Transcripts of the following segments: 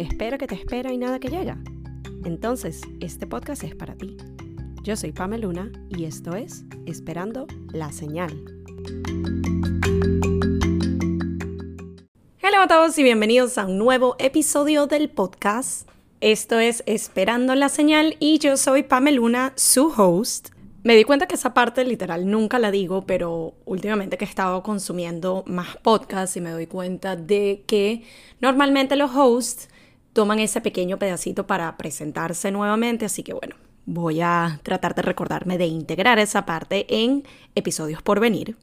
Espera que te espera y nada que llega. Entonces, este podcast es para ti. Yo soy Pamela Luna y esto es Esperando la Señal. Hola a todos y bienvenidos a un nuevo episodio del podcast. Esto es Esperando la Señal y yo soy Pamela Luna, su host. Me di cuenta que esa parte literal nunca la digo, pero últimamente que he estado consumiendo más podcasts y me doy cuenta de que normalmente los hosts toman ese pequeño pedacito para presentarse nuevamente, así que bueno, voy a tratar de recordarme de integrar esa parte en episodios por venir.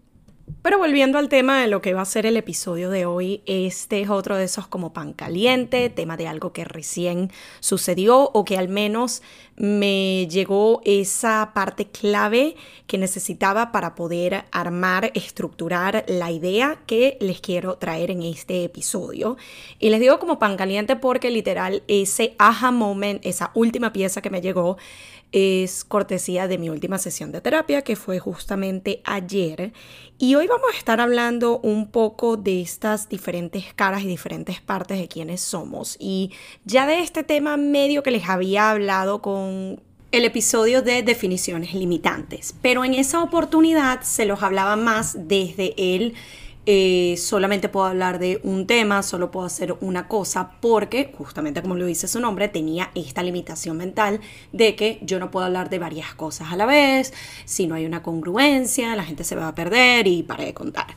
Pero volviendo al tema de lo que va a ser el episodio de hoy, este es otro de esos como pan caliente, tema de algo que recién sucedió o que al menos me llegó esa parte clave que necesitaba para poder armar, estructurar la idea que les quiero traer en este episodio. Y les digo como pan caliente porque literal ese aha moment, esa última pieza que me llegó, es cortesía de mi última sesión de terapia que fue justamente ayer. Y hoy vamos a estar hablando un poco de estas diferentes caras y diferentes partes de quienes somos. Y ya de este tema medio que les había hablado con el episodio de definiciones limitantes. Pero en esa oportunidad se los hablaba más desde el eh, solamente puedo hablar de un tema, solo puedo hacer una cosa, porque justamente como lo dice su nombre, tenía esta limitación mental de que yo no puedo hablar de varias cosas a la vez, si no hay una congruencia, la gente se va a perder y para de contar.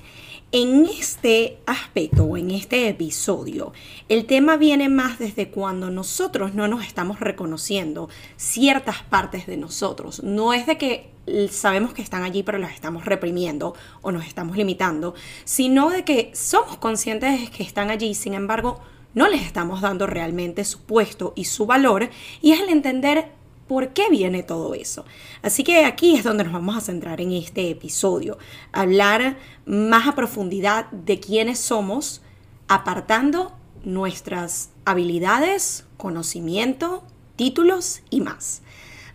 En este aspecto o en este episodio, el tema viene más desde cuando nosotros no nos estamos reconociendo ciertas partes de nosotros. No es de que sabemos que están allí pero las estamos reprimiendo o nos estamos limitando, sino de que somos conscientes de que están allí, sin embargo, no les estamos dando realmente su puesto y su valor y es el entender por qué viene todo eso. Así que aquí es donde nos vamos a centrar en este episodio, hablar más a profundidad de quiénes somos, apartando nuestras habilidades, conocimiento, títulos y más.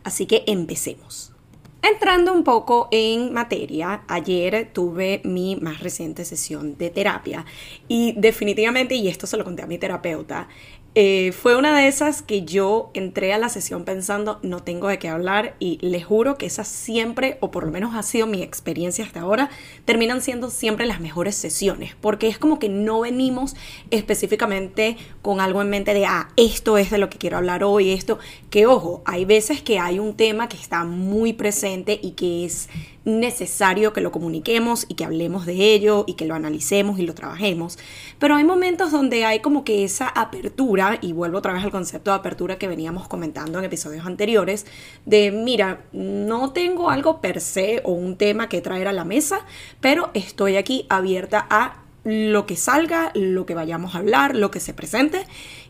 Así que empecemos. Entrando un poco en materia, ayer tuve mi más reciente sesión de terapia y definitivamente, y esto se lo conté a mi terapeuta, eh, fue una de esas que yo entré a la sesión pensando no tengo de qué hablar y les juro que esas siempre, o por lo menos ha sido mi experiencia hasta ahora, terminan siendo siempre las mejores sesiones, porque es como que no venimos específicamente con algo en mente de, ah, esto es de lo que quiero hablar hoy, esto, que ojo, hay veces que hay un tema que está muy presente y que es necesario que lo comuniquemos y que hablemos de ello y que lo analicemos y lo trabajemos. Pero hay momentos donde hay como que esa apertura, y vuelvo otra vez al concepto de apertura que veníamos comentando en episodios anteriores, de mira, no tengo algo per se o un tema que traer a la mesa, pero estoy aquí abierta a lo que salga, lo que vayamos a hablar, lo que se presente.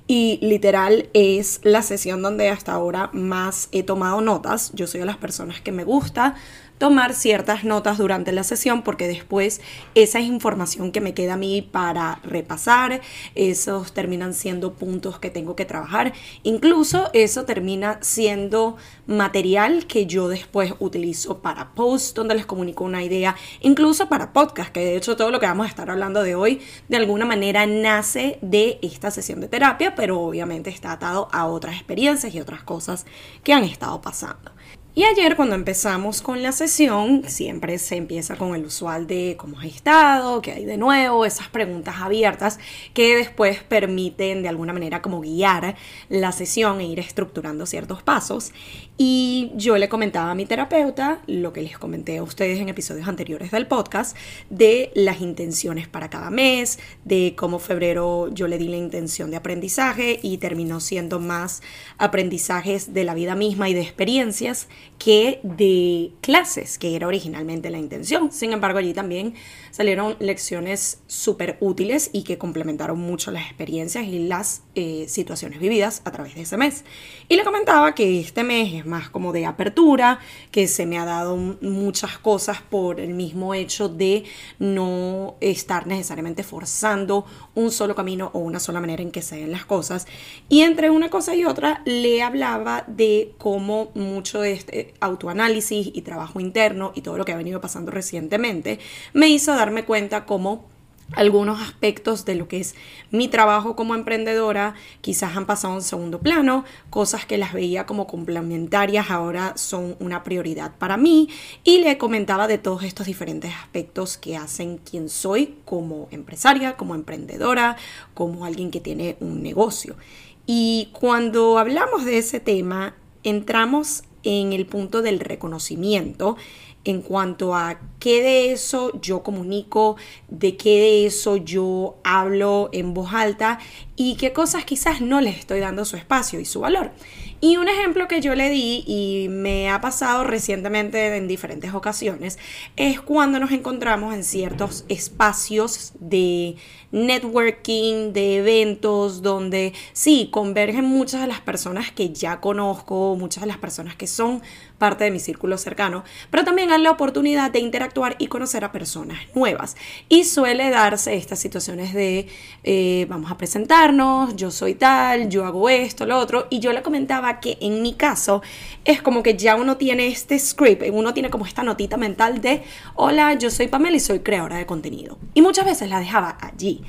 Y literal es la sesión donde hasta ahora más he tomado notas. Yo soy de las personas que me gusta tomar ciertas notas durante la sesión porque después esa es información que me queda a mí para repasar, esos terminan siendo puntos que tengo que trabajar, incluso eso termina siendo material que yo después utilizo para posts donde les comunico una idea, incluso para podcast, que de hecho todo lo que vamos a estar hablando de hoy de alguna manera nace de esta sesión de terapia, pero obviamente está atado a otras experiencias y otras cosas que han estado pasando. Y ayer cuando empezamos con la sesión, siempre se empieza con el usual de cómo has estado, qué hay de nuevo, esas preguntas abiertas que después permiten de alguna manera como guiar la sesión e ir estructurando ciertos pasos. Y yo le comentaba a mi terapeuta lo que les comenté a ustedes en episodios anteriores del podcast, de las intenciones para cada mes, de cómo febrero yo le di la intención de aprendizaje y terminó siendo más aprendizajes de la vida misma y de experiencias que de clases, que era originalmente la intención. Sin embargo, allí también salieron lecciones súper útiles y que complementaron mucho las experiencias y las eh, situaciones vividas a través de ese mes. Y le comentaba que este mes es más como de apertura, que se me ha dado muchas cosas por el mismo hecho de no estar necesariamente forzando un solo camino o una sola manera en que se den las cosas. Y entre una cosa y otra le hablaba de cómo mucho de este autoanálisis y trabajo interno y todo lo que ha venido pasando recientemente me hizo dar darme cuenta cómo algunos aspectos de lo que es mi trabajo como emprendedora quizás han pasado en segundo plano, cosas que las veía como complementarias ahora son una prioridad para mí y le comentaba de todos estos diferentes aspectos que hacen quien soy como empresaria, como emprendedora, como alguien que tiene un negocio. Y cuando hablamos de ese tema, entramos en el punto del reconocimiento en cuanto a qué de eso yo comunico, de qué de eso yo hablo en voz alta y qué cosas quizás no les estoy dando su espacio y su valor. Y un ejemplo que yo le di y me ha pasado recientemente en diferentes ocasiones es cuando nos encontramos en ciertos espacios de networking, de eventos donde sí, convergen muchas de las personas que ya conozco, muchas de las personas que son parte de mi círculo cercano, pero también hay la oportunidad de interactuar y conocer a personas nuevas. Y suele darse estas situaciones de eh, vamos a presentarnos, yo soy tal, yo hago esto, lo otro, y yo le comentaba que en mi caso es como que ya uno tiene este script, uno tiene como esta notita mental de hola, yo soy Pamela y soy creadora de contenido. Y muchas veces la dejaba allí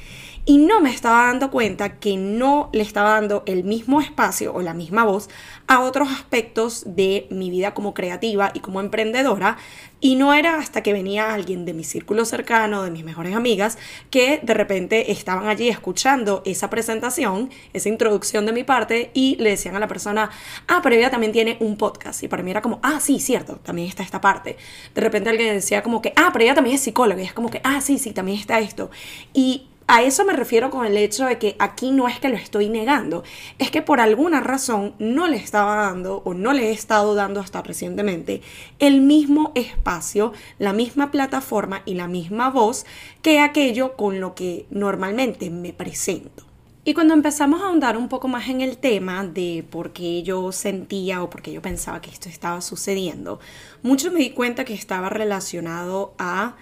y no me estaba dando cuenta que no le estaba dando el mismo espacio o la misma voz a otros aspectos de mi vida como creativa y como emprendedora. Y no era hasta que venía alguien de mi círculo cercano, de mis mejores amigas, que de repente estaban allí escuchando esa presentación, esa introducción de mi parte, y le decían a la persona, ah, pero ella también tiene un podcast. Y para mí era como, ah, sí, cierto, también está esta parte. De repente alguien decía como que, ah, pero ella también es psicóloga. Y es como que, ah, sí, sí, también está esto. Y a eso me refiero con el hecho de que aquí no es que lo estoy negando, es que por alguna razón no le estaba dando o no le he estado dando hasta recientemente el mismo espacio, la misma plataforma y la misma voz que aquello con lo que normalmente me presento. Y cuando empezamos a ahondar un poco más en el tema de por qué yo sentía o por qué yo pensaba que esto estaba sucediendo, mucho me di cuenta que estaba relacionado a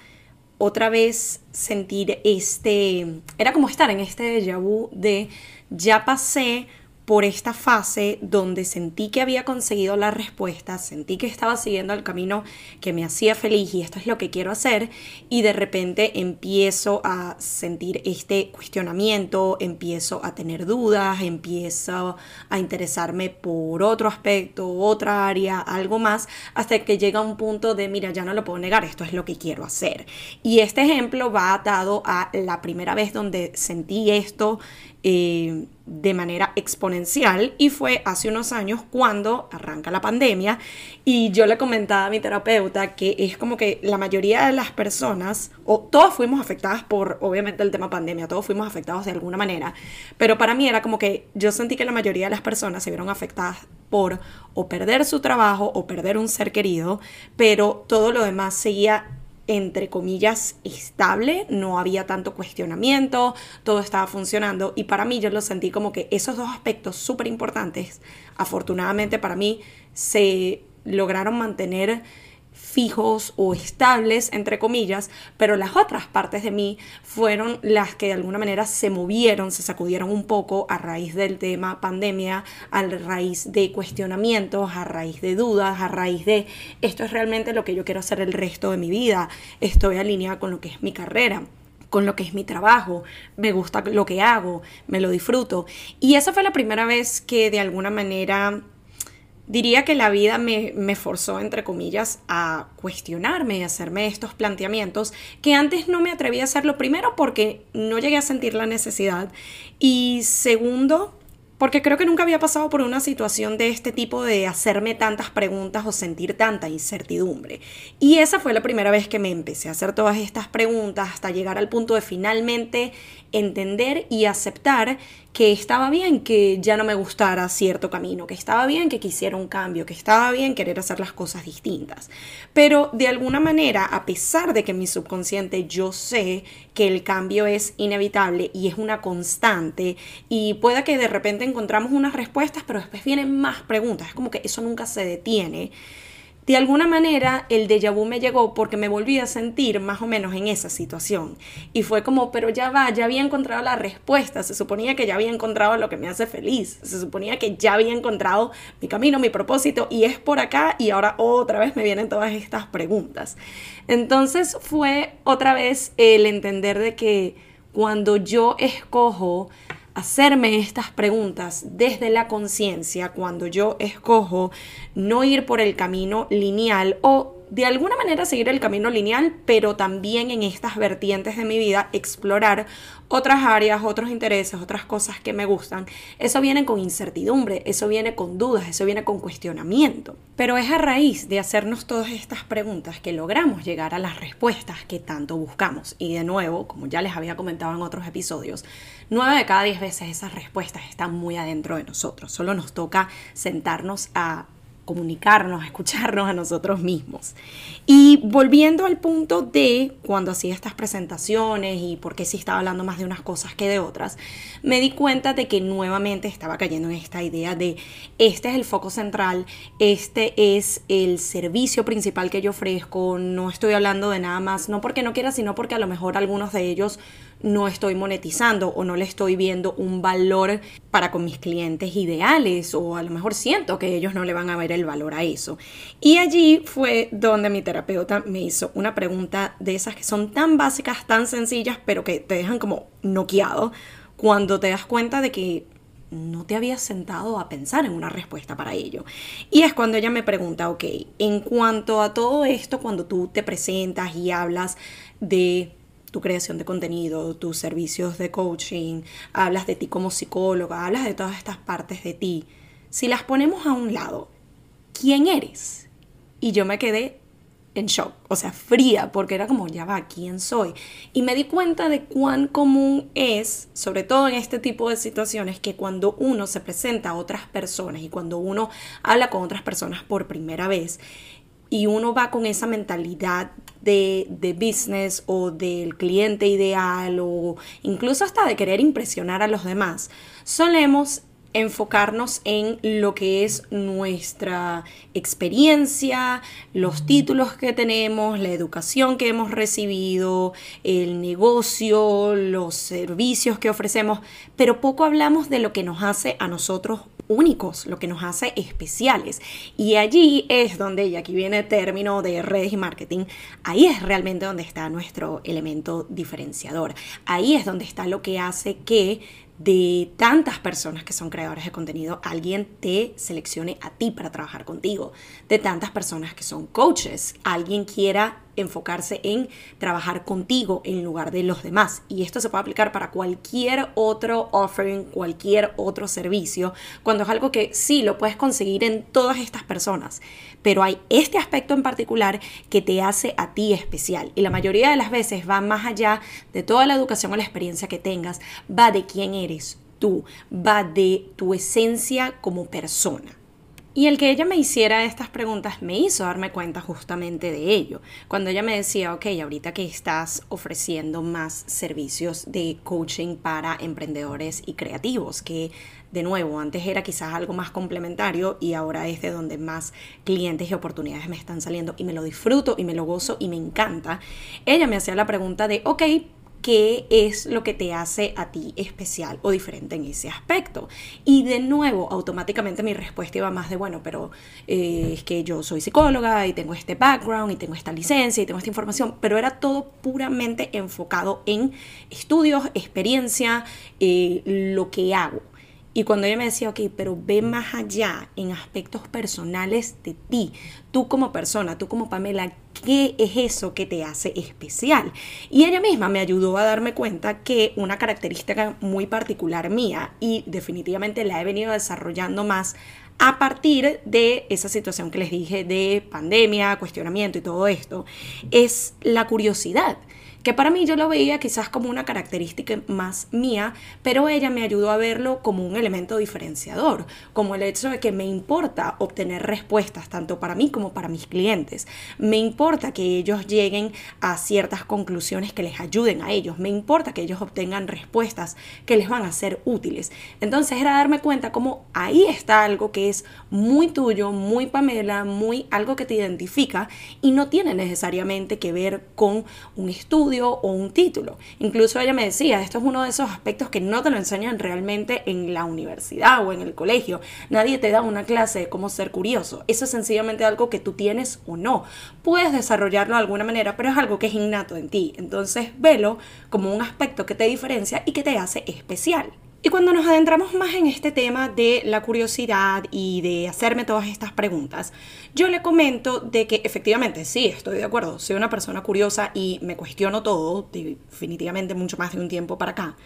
otra vez sentir este, era como estar en este déjà vu de ya pasé por esta fase donde sentí que había conseguido la respuesta, sentí que estaba siguiendo el camino que me hacía feliz y esto es lo que quiero hacer y de repente empiezo a sentir este cuestionamiento, empiezo a tener dudas, empiezo a interesarme por otro aspecto, otra área, algo más, hasta que llega un punto de, mira, ya no lo puedo negar, esto es lo que quiero hacer. Y este ejemplo va atado a la primera vez donde sentí esto eh, de manera exponencial y fue hace unos años cuando arranca la pandemia y yo le comentaba a mi terapeuta que es como que la mayoría de las personas, o todos fuimos afectadas por obviamente el tema pandemia, todos fuimos afectados de alguna manera, pero para mí era como que yo sentí que la mayoría de las personas se vieron afectadas por o perder su trabajo o perder un ser querido, pero todo lo demás seguía entre comillas, estable, no había tanto cuestionamiento, todo estaba funcionando. Y para mí yo lo sentí como que esos dos aspectos súper importantes, afortunadamente para mí, se lograron mantener fijos o estables, entre comillas, pero las otras partes de mí fueron las que de alguna manera se movieron, se sacudieron un poco a raíz del tema pandemia, a raíz de cuestionamientos, a raíz de dudas, a raíz de esto es realmente lo que yo quiero hacer el resto de mi vida, estoy alineada con lo que es mi carrera con lo que es mi trabajo, me gusta lo que hago, me lo disfruto. Y esa fue la primera vez que de alguna manera diría que la vida me, me, forzó, entre comillas, a cuestionarme y hacerme estos planteamientos que antes no me atreví a hacerlo, primero porque no llegué a sentir la necesidad y segundo porque creo que nunca había pasado por una situación de este tipo de hacerme tantas preguntas o sentir tanta incertidumbre. Y esa fue la primera vez que me empecé a hacer todas estas preguntas hasta llegar al punto de finalmente entender y aceptar que estaba bien que ya no me gustara cierto camino, que estaba bien que quisiera un cambio, que estaba bien querer hacer las cosas distintas. Pero de alguna manera, a pesar de que mi subconsciente yo sé que el cambio es inevitable y es una constante y pueda que de repente encontramos unas respuestas, pero después vienen más preguntas, es como que eso nunca se detiene de alguna manera el déjà vu me llegó porque me volví a sentir más o menos en esa situación. Y fue como, pero ya va, ya había encontrado la respuesta, se suponía que ya había encontrado lo que me hace feliz, se suponía que ya había encontrado mi camino, mi propósito, y es por acá y ahora otra vez me vienen todas estas preguntas. Entonces fue otra vez el entender de que cuando yo escojo hacerme estas preguntas desde la conciencia cuando yo escojo no ir por el camino lineal o de alguna manera seguir el camino lineal, pero también en estas vertientes de mi vida explorar otras áreas, otros intereses, otras cosas que me gustan. Eso viene con incertidumbre, eso viene con dudas, eso viene con cuestionamiento. Pero es a raíz de hacernos todas estas preguntas que logramos llegar a las respuestas que tanto buscamos. Y de nuevo, como ya les había comentado en otros episodios, nueve de cada diez veces esas respuestas están muy adentro de nosotros. Solo nos toca sentarnos a comunicarnos, escucharnos a nosotros mismos. Y volviendo al punto de cuando hacía estas presentaciones y por qué sí estaba hablando más de unas cosas que de otras, me di cuenta de que nuevamente estaba cayendo en esta idea de este es el foco central, este es el servicio principal que yo ofrezco, no estoy hablando de nada más, no porque no quiera, sino porque a lo mejor algunos de ellos no estoy monetizando o no le estoy viendo un valor para con mis clientes ideales o a lo mejor siento que ellos no le van a ver el valor a eso. Y allí fue donde mi terapeuta me hizo una pregunta de esas que son tan básicas, tan sencillas, pero que te dejan como noqueado cuando te das cuenta de que no te habías sentado a pensar en una respuesta para ello. Y es cuando ella me pregunta, ok, en cuanto a todo esto, cuando tú te presentas y hablas de tu creación de contenido, tus servicios de coaching, hablas de ti como psicóloga, hablas de todas estas partes de ti. Si las ponemos a un lado, ¿quién eres? Y yo me quedé en shock, o sea, fría, porque era como, ya va, ¿quién soy? Y me di cuenta de cuán común es, sobre todo en este tipo de situaciones, que cuando uno se presenta a otras personas y cuando uno habla con otras personas por primera vez, y uno va con esa mentalidad de, de, business o del cliente ideal o incluso hasta de querer impresionar a los demás, solemos enfocarnos en lo que es nuestra experiencia, los títulos que tenemos, la educación que hemos recibido, el negocio, los servicios que ofrecemos, pero poco hablamos de lo que nos hace a nosotros únicos, lo que nos hace especiales. Y allí es donde, y aquí viene el término de redes y marketing, ahí es realmente donde está nuestro elemento diferenciador. Ahí es donde está lo que hace que de tantas personas que son creadores de contenido, alguien te seleccione a ti para trabajar contigo. De tantas personas que son coaches, alguien quiera enfocarse en trabajar contigo en lugar de los demás. Y esto se puede aplicar para cualquier otro offering, cualquier otro servicio, cuando es algo que sí lo puedes conseguir en todas estas personas. Pero hay este aspecto en particular que te hace a ti especial. Y la mayoría de las veces va más allá de toda la educación o la experiencia que tengas, va de quién eres tú, va de tu esencia como persona. Y el que ella me hiciera estas preguntas me hizo darme cuenta justamente de ello. Cuando ella me decía, ok, ahorita que estás ofreciendo más servicios de coaching para emprendedores y creativos, que de nuevo, antes era quizás algo más complementario y ahora es de donde más clientes y oportunidades me están saliendo y me lo disfruto y me lo gozo y me encanta. Ella me hacía la pregunta de, ok, qué es lo que te hace a ti especial o diferente en ese aspecto. Y de nuevo, automáticamente mi respuesta iba más de, bueno, pero eh, es que yo soy psicóloga y tengo este background y tengo esta licencia y tengo esta información, pero era todo puramente enfocado en estudios, experiencia, eh, lo que hago. Y cuando ella me decía, ok, pero ve más allá en aspectos personales de ti, tú como persona, tú como Pamela, ¿qué es eso que te hace especial? Y ella misma me ayudó a darme cuenta que una característica muy particular mía, y definitivamente la he venido desarrollando más a partir de esa situación que les dije de pandemia, cuestionamiento y todo esto, es la curiosidad que para mí yo lo veía quizás como una característica más mía, pero ella me ayudó a verlo como un elemento diferenciador, como el hecho de que me importa obtener respuestas tanto para mí como para mis clientes. Me importa que ellos lleguen a ciertas conclusiones que les ayuden a ellos. Me importa que ellos obtengan respuestas que les van a ser útiles. Entonces era darme cuenta como ahí está algo que es muy tuyo, muy Pamela, muy algo que te identifica y no tiene necesariamente que ver con un estudio o un título. Incluso ella me decía, esto es uno de esos aspectos que no te lo enseñan realmente en la universidad o en el colegio. Nadie te da una clase de cómo ser curioso. Eso es sencillamente algo que tú tienes o no. Puedes desarrollarlo de alguna manera, pero es algo que es innato en ti. Entonces, velo como un aspecto que te diferencia y que te hace especial. Y cuando nos adentramos más en este tema de la curiosidad y de hacerme todas estas preguntas, yo le comento de que efectivamente sí, estoy de acuerdo, soy una persona curiosa y me cuestiono todo, definitivamente mucho más de un tiempo para acá,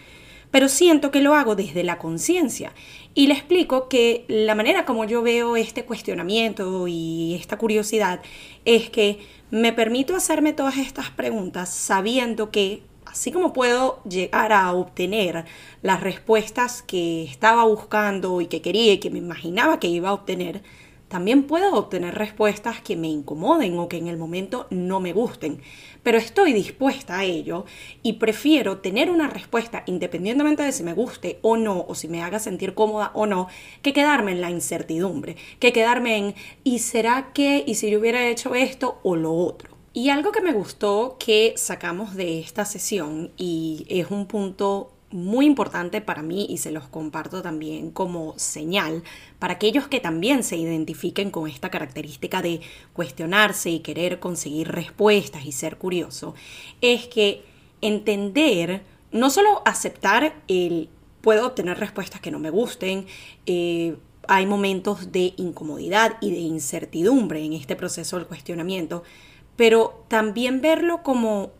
pero siento que lo hago desde la conciencia. Y le explico que la manera como yo veo este cuestionamiento y esta curiosidad es que me permito hacerme todas estas preguntas sabiendo que así como puedo llegar a obtener las respuestas que estaba buscando y que quería y que me imaginaba que iba a obtener, también puedo obtener respuestas que me incomoden o que en el momento no me gusten. Pero estoy dispuesta a ello y prefiero tener una respuesta independientemente de si me guste o no, o si me haga sentir cómoda o no, que quedarme en la incertidumbre, que quedarme en ¿y será que? ¿y si yo hubiera hecho esto o lo otro? Y algo que me gustó que sacamos de esta sesión y es un punto muy importante para mí y se los comparto también como señal para aquellos que también se identifiquen con esta característica de cuestionarse y querer conseguir respuestas y ser curioso, es que entender, no solo aceptar el puedo obtener respuestas que no me gusten, eh, hay momentos de incomodidad y de incertidumbre en este proceso del cuestionamiento, pero también verlo como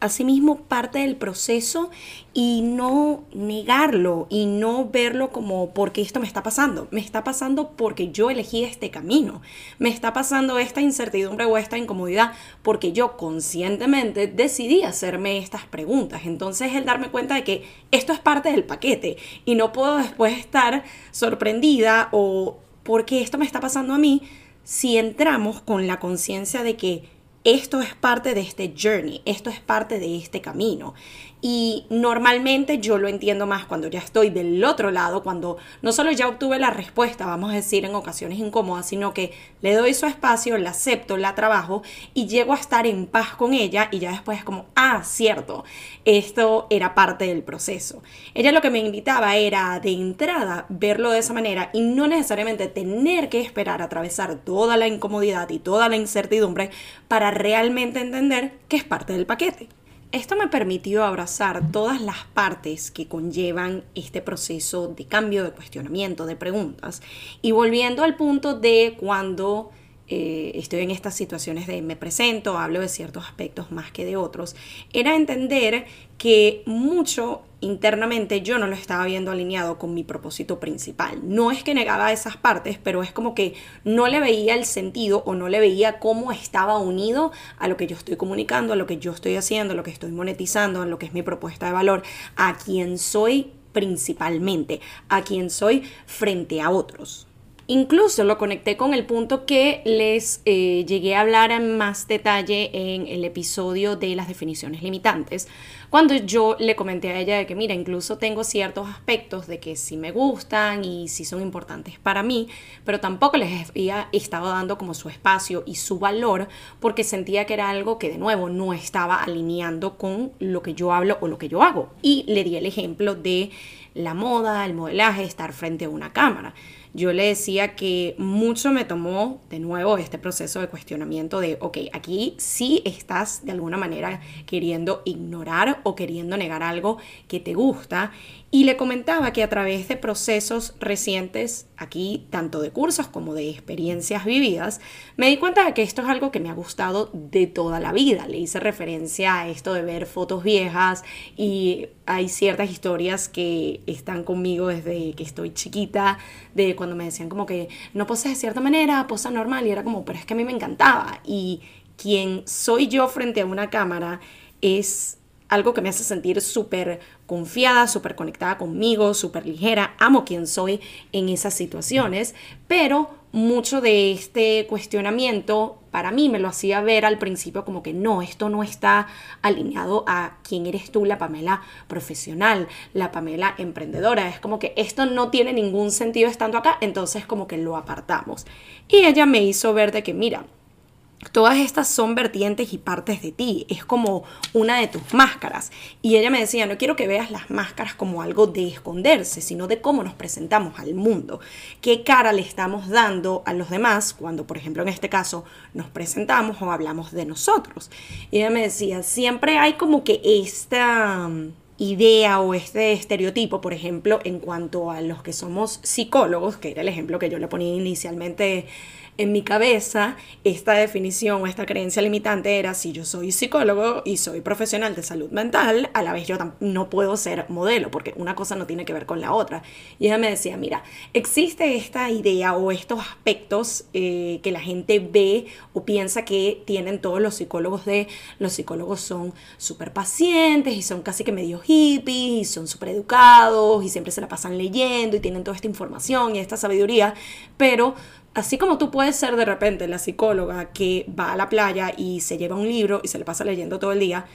asimismo parte del proceso y no negarlo y no verlo como porque esto me está pasando. Me está pasando porque yo elegí este camino. Me está pasando esta incertidumbre o esta incomodidad porque yo conscientemente decidí hacerme estas preguntas. Entonces el darme cuenta de que esto es parte del paquete y no puedo después estar sorprendida o porque esto me está pasando a mí si entramos con la conciencia de que esto es parte de este journey, esto es parte de este camino. Y normalmente yo lo entiendo más cuando ya estoy del otro lado, cuando no solo ya obtuve la respuesta, vamos a decir en ocasiones incómodas, sino que le doy su espacio, la acepto, la trabajo y llego a estar en paz con ella y ya después es como, ah, cierto, esto era parte del proceso. Ella lo que me invitaba era de entrada verlo de esa manera y no necesariamente tener que esperar a atravesar toda la incomodidad y toda la incertidumbre para realmente entender que es parte del paquete. Esto me permitió abrazar todas las partes que conllevan este proceso de cambio, de cuestionamiento, de preguntas. Y volviendo al punto de cuando eh, estoy en estas situaciones de me presento, hablo de ciertos aspectos más que de otros, era entender que mucho internamente yo no lo estaba viendo alineado con mi propósito principal. No es que negaba esas partes, pero es como que no le veía el sentido o no le veía cómo estaba unido a lo que yo estoy comunicando, a lo que yo estoy haciendo, a lo que estoy monetizando, a lo que es mi propuesta de valor, a quien soy principalmente, a quien soy frente a otros. Incluso lo conecté con el punto que les eh, llegué a hablar en más detalle en el episodio de las definiciones limitantes, cuando yo le comenté a ella de que, mira, incluso tengo ciertos aspectos de que sí me gustan y sí son importantes para mí, pero tampoco les había estado dando como su espacio y su valor porque sentía que era algo que de nuevo no estaba alineando con lo que yo hablo o lo que yo hago. Y le di el ejemplo de la moda, el modelaje, estar frente a una cámara yo le decía que mucho me tomó de nuevo este proceso de cuestionamiento de, ok, aquí sí estás de alguna manera queriendo ignorar o queriendo negar algo que te gusta y le comentaba que a través de procesos recientes, aquí tanto de cursos como de experiencias vividas, me di cuenta de que esto es algo que me ha gustado de toda la vida. Le hice referencia a esto de ver fotos viejas y hay ciertas historias que están conmigo desde que estoy chiquita, de cuando me decían como que no poses de cierta manera, posa normal y era como, pero es que a mí me encantaba. Y quien soy yo frente a una cámara es algo que me hace sentir súper confiada, súper conectada conmigo, súper ligera, amo quien soy en esas situaciones, pero mucho de este cuestionamiento para mí me lo hacía ver al principio como que no, esto no está alineado a quién eres tú, la Pamela profesional, la Pamela emprendedora. Es como que esto no tiene ningún sentido estando acá, entonces como que lo apartamos. Y ella me hizo ver de que, mira, Todas estas son vertientes y partes de ti, es como una de tus máscaras. Y ella me decía, no quiero que veas las máscaras como algo de esconderse, sino de cómo nos presentamos al mundo, qué cara le estamos dando a los demás cuando, por ejemplo, en este caso, nos presentamos o hablamos de nosotros. Y ella me decía, siempre hay como que esta mm, idea o este estereotipo, por ejemplo, en cuanto a los que somos psicólogos, que era el ejemplo que yo le ponía inicialmente en mi cabeza esta definición o esta creencia limitante era si yo soy psicólogo y soy profesional de salud mental, a la vez yo no puedo ser modelo, porque una cosa no tiene que ver con la otra. Y ella me decía, mira, existe esta idea o estos aspectos eh, que la gente ve o piensa que tienen todos los psicólogos de los psicólogos son súper pacientes y son casi que medio hippies y son súper educados y siempre se la pasan leyendo y tienen toda esta información y esta sabiduría, pero Así como tú puedes ser de repente la psicóloga que va a la playa y se lleva un libro y se le pasa leyendo todo el día,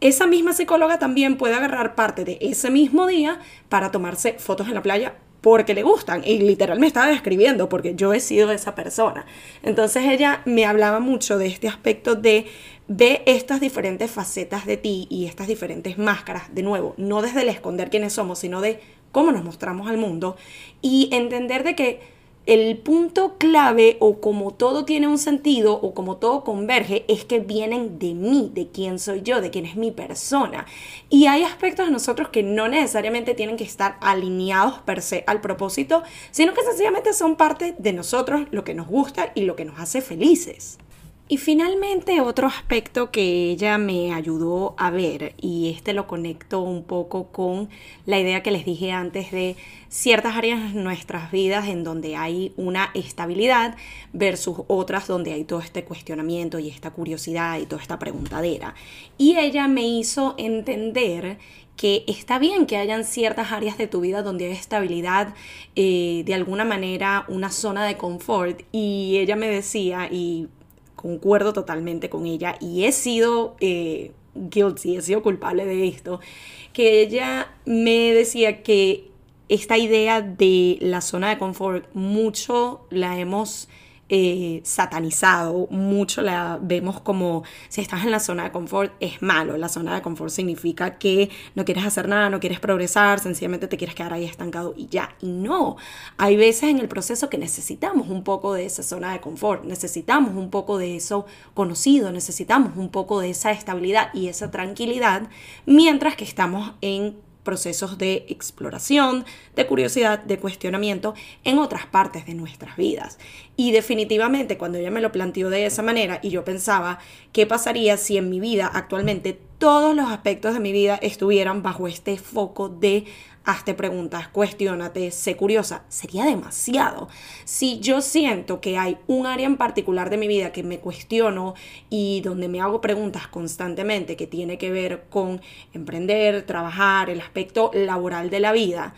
esa misma psicóloga también puede agarrar parte de ese mismo día para tomarse fotos en la playa porque le gustan. Y literal me estaba describiendo porque yo he sido esa persona. Entonces ella me hablaba mucho de este aspecto de ve estas diferentes facetas de ti y estas diferentes máscaras, de nuevo, no desde el esconder quiénes somos, sino de cómo nos mostramos al mundo y entender de que el punto clave o como todo tiene un sentido o como todo converge es que vienen de mí, de quién soy yo, de quién es mi persona. Y hay aspectos de nosotros que no necesariamente tienen que estar alineados per se al propósito, sino que sencillamente son parte de nosotros, lo que nos gusta y lo que nos hace felices. Y finalmente otro aspecto que ella me ayudó a ver, y este lo conecto un poco con la idea que les dije antes de ciertas áreas de nuestras vidas en donde hay una estabilidad versus otras donde hay todo este cuestionamiento y esta curiosidad y toda esta preguntadera. Y ella me hizo entender que está bien que hayan ciertas áreas de tu vida donde hay estabilidad, eh, de alguna manera una zona de confort. Y ella me decía, y concuerdo totalmente con ella y he sido eh, guilty, he sido culpable de esto, que ella me decía que esta idea de la zona de confort mucho la hemos eh, satanizado, mucho la vemos como si estás en la zona de confort es malo. La zona de confort significa que no quieres hacer nada, no quieres progresar, sencillamente te quieres quedar ahí estancado y ya. Y no, hay veces en el proceso que necesitamos un poco de esa zona de confort, necesitamos un poco de eso conocido, necesitamos un poco de esa estabilidad y esa tranquilidad mientras que estamos en procesos de exploración, de curiosidad, de cuestionamiento en otras partes de nuestras vidas. Y definitivamente cuando ella me lo planteó de esa manera y yo pensaba, ¿qué pasaría si en mi vida actualmente todos los aspectos de mi vida estuvieran bajo este foco de hazte preguntas, cuestionate, sé curiosa, sería demasiado. Si yo siento que hay un área en particular de mi vida que me cuestiono y donde me hago preguntas constantemente que tiene que ver con emprender, trabajar, el aspecto laboral de la vida,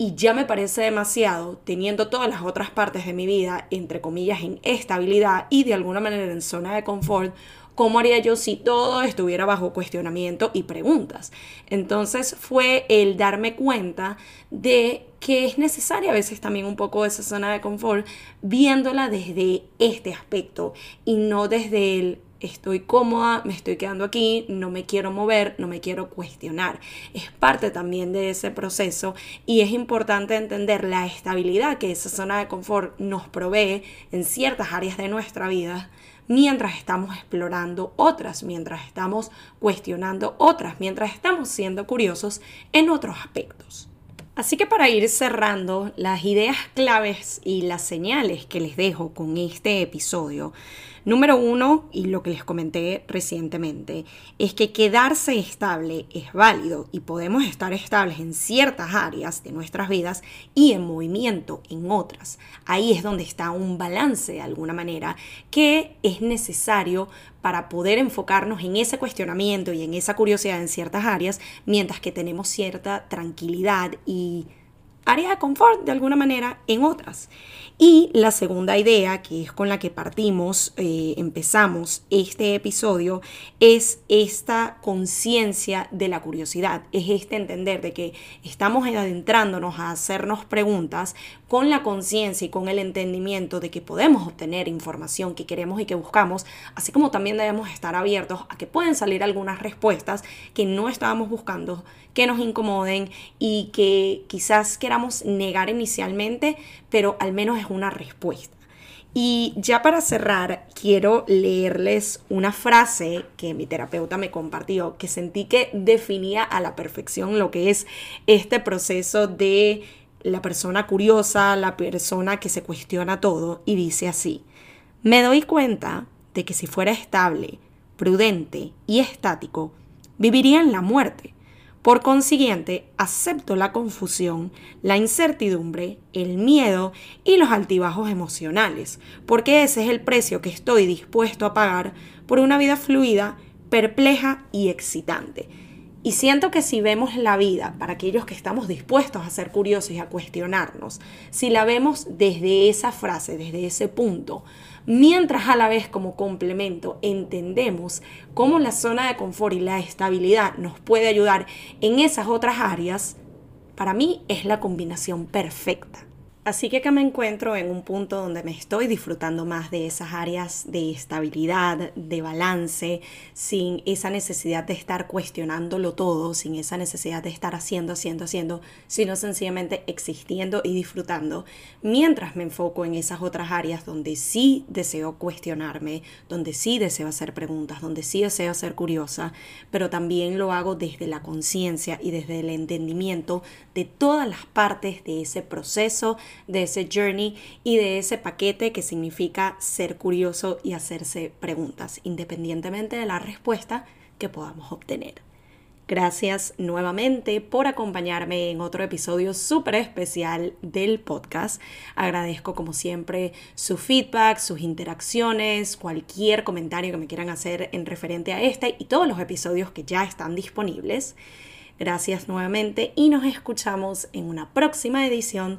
y ya me parece demasiado teniendo todas las otras partes de mi vida, entre comillas, en estabilidad y de alguna manera en zona de confort, ¿Cómo haría yo si todo estuviera bajo cuestionamiento y preguntas? Entonces fue el darme cuenta de que es necesaria a veces también un poco esa zona de confort, viéndola desde este aspecto y no desde el estoy cómoda, me estoy quedando aquí, no me quiero mover, no me quiero cuestionar. Es parte también de ese proceso y es importante entender la estabilidad que esa zona de confort nos provee en ciertas áreas de nuestra vida mientras estamos explorando otras, mientras estamos cuestionando otras, mientras estamos siendo curiosos en otros aspectos. Así que para ir cerrando, las ideas claves y las señales que les dejo con este episodio Número uno, y lo que les comenté recientemente, es que quedarse estable es válido y podemos estar estables en ciertas áreas de nuestras vidas y en movimiento en otras. Ahí es donde está un balance de alguna manera que es necesario para poder enfocarnos en ese cuestionamiento y en esa curiosidad en ciertas áreas, mientras que tenemos cierta tranquilidad y área de confort de alguna manera en otras. Y la segunda idea, que es con la que partimos, eh, empezamos este episodio, es esta conciencia de la curiosidad, es este entender de que estamos adentrándonos a hacernos preguntas con la conciencia y con el entendimiento de que podemos obtener información que queremos y que buscamos, así como también debemos estar abiertos a que pueden salir algunas respuestas que no estábamos buscando, que nos incomoden y que quizás negar inicialmente, pero al menos es una respuesta. Y ya para cerrar, quiero leerles una frase que mi terapeuta me compartió, que sentí que definía a la perfección lo que es este proceso de la persona curiosa, la persona que se cuestiona todo, y dice así, me doy cuenta de que si fuera estable, prudente y estático, viviría en la muerte por consiguiente, acepto la confusión, la incertidumbre, el miedo y los altibajos emocionales, porque ese es el precio que estoy dispuesto a pagar por una vida fluida, perpleja y excitante. Y siento que si vemos la vida, para aquellos que estamos dispuestos a ser curiosos y a cuestionarnos, si la vemos desde esa frase, desde ese punto, mientras a la vez como complemento entendemos cómo la zona de confort y la estabilidad nos puede ayudar en esas otras áreas, para mí es la combinación perfecta. Así que acá me encuentro en un punto donde me estoy disfrutando más de esas áreas de estabilidad, de balance, sin esa necesidad de estar cuestionándolo todo, sin esa necesidad de estar haciendo, haciendo, haciendo, sino sencillamente existiendo y disfrutando, mientras me enfoco en esas otras áreas donde sí deseo cuestionarme, donde sí deseo hacer preguntas, donde sí deseo ser curiosa, pero también lo hago desde la conciencia y desde el entendimiento de todas las partes de ese proceso de ese journey y de ese paquete que significa ser curioso y hacerse preguntas, independientemente de la respuesta que podamos obtener. Gracias nuevamente por acompañarme en otro episodio súper especial del podcast. Agradezco como siempre su feedback, sus interacciones, cualquier comentario que me quieran hacer en referente a este y todos los episodios que ya están disponibles. Gracias nuevamente y nos escuchamos en una próxima edición